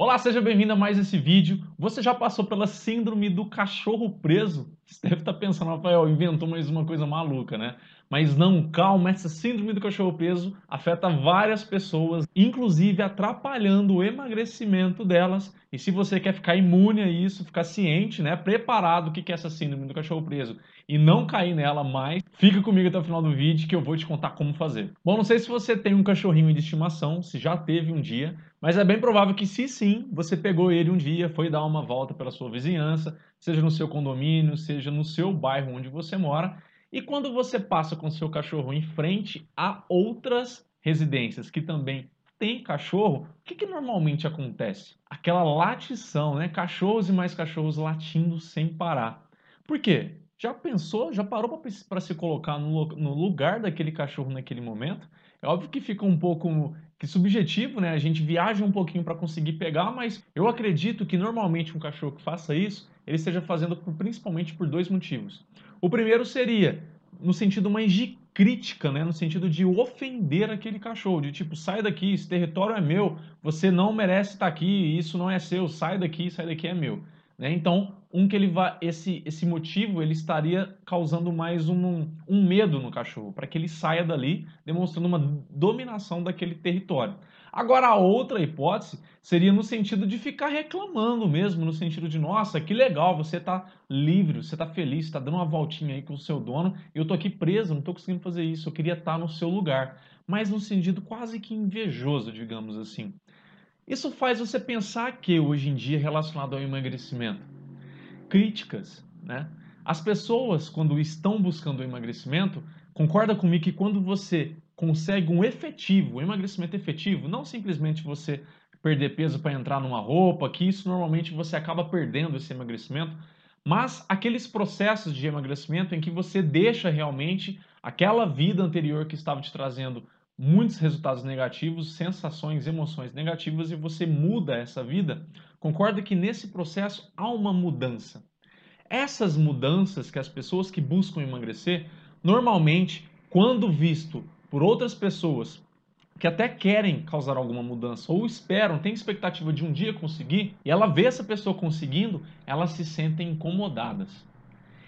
Olá, seja bem-vindo a mais esse vídeo. Você já passou pela síndrome do cachorro preso? Você deve estar pensando, Rafael, inventou mais uma coisa maluca, né? Mas não, calma, essa síndrome do cachorro preso afeta várias pessoas, inclusive atrapalhando o emagrecimento delas. E se você quer ficar imune a isso, ficar ciente, né, preparado o que é essa síndrome do cachorro preso e não cair nela mais, fica comigo até o final do vídeo que eu vou te contar como fazer. Bom, não sei se você tem um cachorrinho de estimação, se já teve um dia, mas é bem provável que se sim, você pegou ele um dia, foi dar uma volta pela sua vizinhança, seja no seu condomínio, seja no seu bairro onde você mora, e quando você passa com seu cachorro em frente a outras residências que também tem cachorro, o que, que, normalmente acontece? Aquela latição, né? Cachorros e mais cachorros latindo sem parar. Por quê? Já pensou, já parou para se colocar no, no, lugar daquele cachorro naquele momento? É óbvio que fica um pouco que subjetivo, né? A gente viaja um pouquinho para conseguir pegar, mas eu acredito que normalmente um cachorro que faça isso, ele esteja fazendo por, principalmente por dois motivos. O primeiro seria no sentido mais de crítica, né? no sentido de ofender aquele cachorro, de tipo, sai daqui, esse território é meu, você não merece estar aqui, isso não é seu, sai daqui, sai daqui é meu. Né? Então, um que ele vai, esse, esse motivo ele estaria causando mais um, um medo no cachorro, para que ele saia dali, demonstrando uma dominação daquele território. Agora, a outra hipótese seria no sentido de ficar reclamando mesmo, no sentido de, nossa, que legal, você está livre, você está feliz, está dando uma voltinha aí com o seu dono, eu estou aqui preso, não estou conseguindo fazer isso, eu queria estar tá no seu lugar. Mas no sentido quase que invejoso, digamos assim. Isso faz você pensar que, hoje em dia, relacionado ao emagrecimento, críticas, né? As pessoas, quando estão buscando emagrecimento, concorda comigo que quando você consegue um efetivo, um emagrecimento efetivo, não simplesmente você perder peso para entrar numa roupa, que isso normalmente você acaba perdendo esse emagrecimento, mas aqueles processos de emagrecimento em que você deixa realmente aquela vida anterior que estava te trazendo muitos resultados negativos, sensações, emoções negativas e você muda essa vida, concorda que nesse processo há uma mudança. Essas mudanças que as pessoas que buscam emagrecer, normalmente, quando visto por outras pessoas que até querem causar alguma mudança ou esperam, têm expectativa de um dia conseguir, e ela vê essa pessoa conseguindo, elas se sentem incomodadas.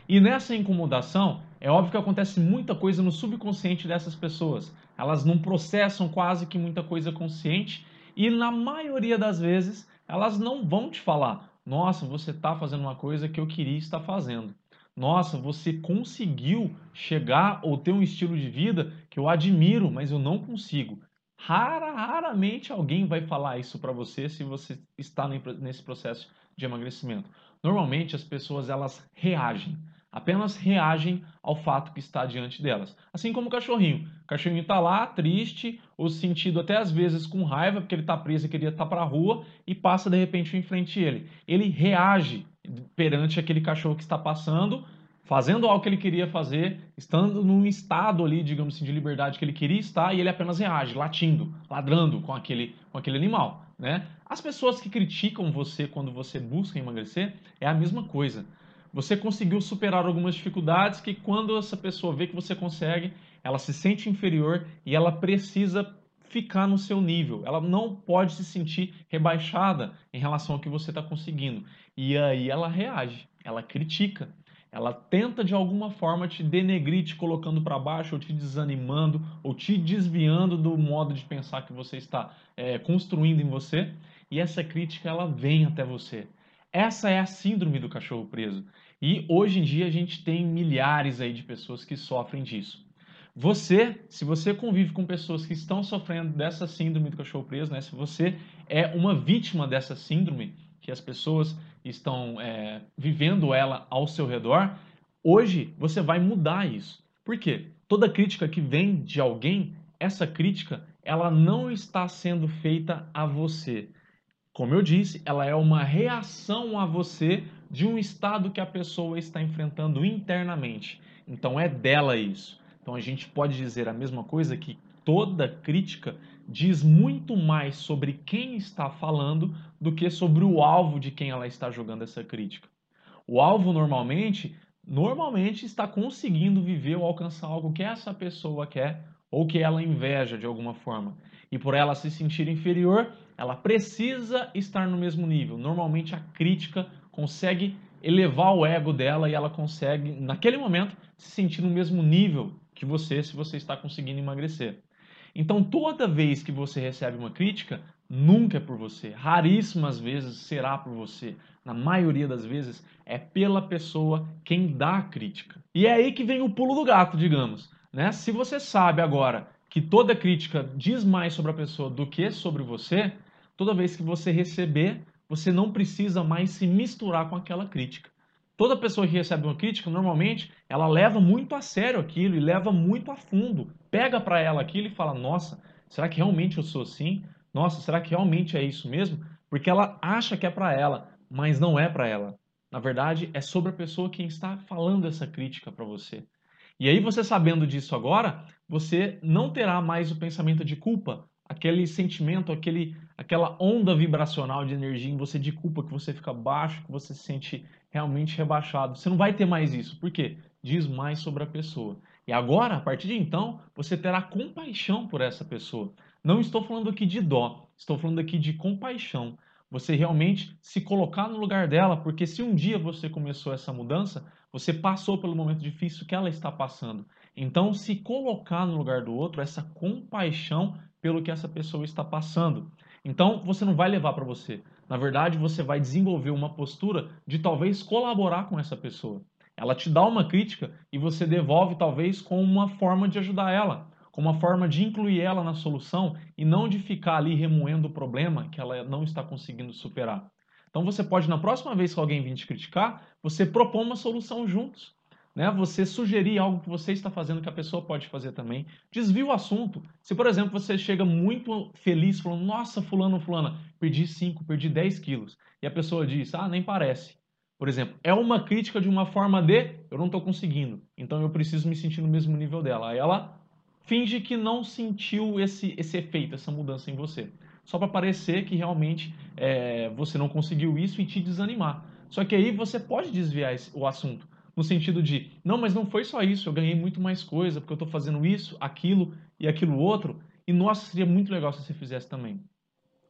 E nessa incomodação, é óbvio que acontece muita coisa no subconsciente dessas pessoas. Elas não processam quase que muita coisa consciente e na maioria das vezes elas não vão te falar: "Nossa, você está fazendo uma coisa que eu queria estar fazendo" nossa, você conseguiu chegar ou ter um estilo de vida que eu admiro, mas eu não consigo. Rara, raramente alguém vai falar isso para você se você está nesse processo de emagrecimento. Normalmente as pessoas elas reagem, apenas reagem ao fato que está diante delas. Assim como o cachorrinho. O cachorrinho está lá, triste, ou sentido até às vezes com raiva, porque ele está preso e queria estar tá para a rua, e passa de repente em frente a ele. Ele reage perante aquele cachorro que está passando, fazendo algo que ele queria fazer, estando num estado ali, digamos assim, de liberdade que ele queria estar, e ele apenas reage, latindo, ladrando com aquele, com aquele animal. Né? As pessoas que criticam você quando você busca emagrecer é a mesma coisa. Você conseguiu superar algumas dificuldades que quando essa pessoa vê que você consegue, ela se sente inferior e ela precisa ficar no seu nível. Ela não pode se sentir rebaixada em relação ao que você está conseguindo. E aí ela reage, ela critica, ela tenta de alguma forma te denegrir, te colocando para baixo, ou te desanimando, ou te desviando do modo de pensar que você está é, construindo em você. E essa crítica ela vem até você. Essa é a síndrome do cachorro preso. E hoje em dia a gente tem milhares aí de pessoas que sofrem disso. Você, se você convive com pessoas que estão sofrendo dessa síndrome do cachorro preso, né? Se você é uma vítima dessa síndrome, que as pessoas estão é, vivendo ela ao seu redor, hoje você vai mudar isso. Por quê? Toda crítica que vem de alguém, essa crítica, ela não está sendo feita a você. Como eu disse, ela é uma reação a você de um estado que a pessoa está enfrentando internamente. Então é dela isso. Então a gente pode dizer a mesma coisa que toda crítica diz muito mais sobre quem está falando do que sobre o alvo de quem ela está jogando essa crítica. O alvo normalmente, normalmente está conseguindo viver ou alcançar algo que essa pessoa quer ou que ela inveja de alguma forma. E por ela se sentir inferior, ela precisa estar no mesmo nível. Normalmente a crítica consegue elevar o ego dela e ela consegue, naquele momento, se sentir no mesmo nível que você se você está conseguindo emagrecer. Então, toda vez que você recebe uma crítica, nunca é por você. Raríssimas vezes será por você. Na maioria das vezes é pela pessoa quem dá a crítica. E é aí que vem o pulo do gato, digamos. Né? Se você sabe agora que toda crítica diz mais sobre a pessoa do que sobre você, toda vez que você receber, você não precisa mais se misturar com aquela crítica. Toda pessoa que recebe uma crítica, normalmente, ela leva muito a sério aquilo e leva muito a fundo. Pega para ela aquilo e fala: "Nossa, será que realmente eu sou assim? Nossa, será que realmente é isso mesmo?" Porque ela acha que é para ela, mas não é para ela. Na verdade, é sobre a pessoa quem está falando essa crítica para você. E aí você sabendo disso agora, você não terá mais o pensamento de culpa, aquele sentimento, aquele, aquela onda vibracional de energia em você de culpa, que você fica baixo, que você se sente realmente rebaixado. Você não vai ter mais isso. Por quê? Diz mais sobre a pessoa. E agora, a partir de então, você terá compaixão por essa pessoa. Não estou falando aqui de dó, estou falando aqui de compaixão. Você realmente se colocar no lugar dela, porque se um dia você começou essa mudança, você passou pelo momento difícil que ela está passando. Então, se colocar no lugar do outro, essa compaixão pelo que essa pessoa está passando. Então, você não vai levar para você. Na verdade, você vai desenvolver uma postura de talvez colaborar com essa pessoa. Ela te dá uma crítica e você devolve talvez com uma forma de ajudar ela, com uma forma de incluir ela na solução e não de ficar ali remoendo o problema que ela não está conseguindo superar. Então você pode, na próxima vez que alguém vir te criticar, você propor uma solução juntos né, você sugerir algo que você está fazendo que a pessoa pode fazer também. Desvia o assunto. Se, por exemplo, você chega muito feliz falando, nossa, fulano, fulana, perdi 5, perdi 10 quilos. E a pessoa diz, ah, nem parece. Por exemplo, é uma crítica de uma forma de, eu não estou conseguindo, então eu preciso me sentir no mesmo nível dela. Aí ela finge que não sentiu esse, esse efeito, essa mudança em você. Só para parecer que realmente é, você não conseguiu isso e te desanimar. Só que aí você pode desviar esse, o assunto no sentido de, não, mas não foi só isso, eu ganhei muito mais coisa, porque eu estou fazendo isso, aquilo e aquilo outro, e nossa, seria muito legal se você fizesse também.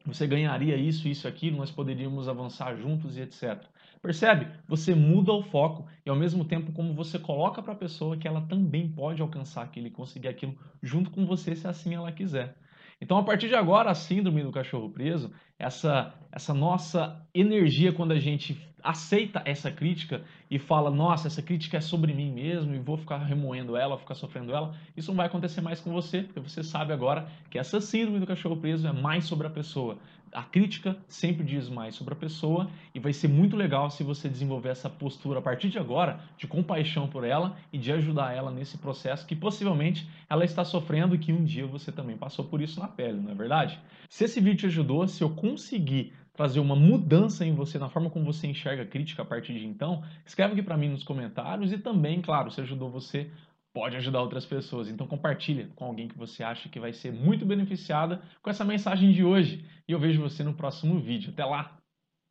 Você ganharia isso, isso, aquilo, nós poderíamos avançar juntos e etc. Percebe? Você muda o foco e ao mesmo tempo como você coloca para a pessoa que ela também pode alcançar aquilo e conseguir aquilo junto com você, se assim ela quiser. Então, a partir de agora, a síndrome do cachorro preso, essa, essa nossa energia quando a gente aceita essa crítica e fala, nossa, essa crítica é sobre mim mesmo e vou ficar remoendo ela, ficar sofrendo ela, isso não vai acontecer mais com você, porque você sabe agora que essa síndrome do cachorro preso é mais sobre a pessoa. A crítica sempre diz mais sobre a pessoa e vai ser muito legal se você desenvolver essa postura a partir de agora de compaixão por ela e de ajudar ela nesse processo que possivelmente ela está sofrendo e que um dia você também passou por isso na pele, não é verdade? Se esse vídeo te ajudou, se eu conseguir trazer uma mudança em você, na forma como você enxerga a crítica a partir de então, escreve aqui para mim nos comentários e também, claro, se ajudou você pode ajudar outras pessoas. Então compartilha com alguém que você acha que vai ser muito beneficiada com essa mensagem de hoje. E eu vejo você no próximo vídeo. Até lá!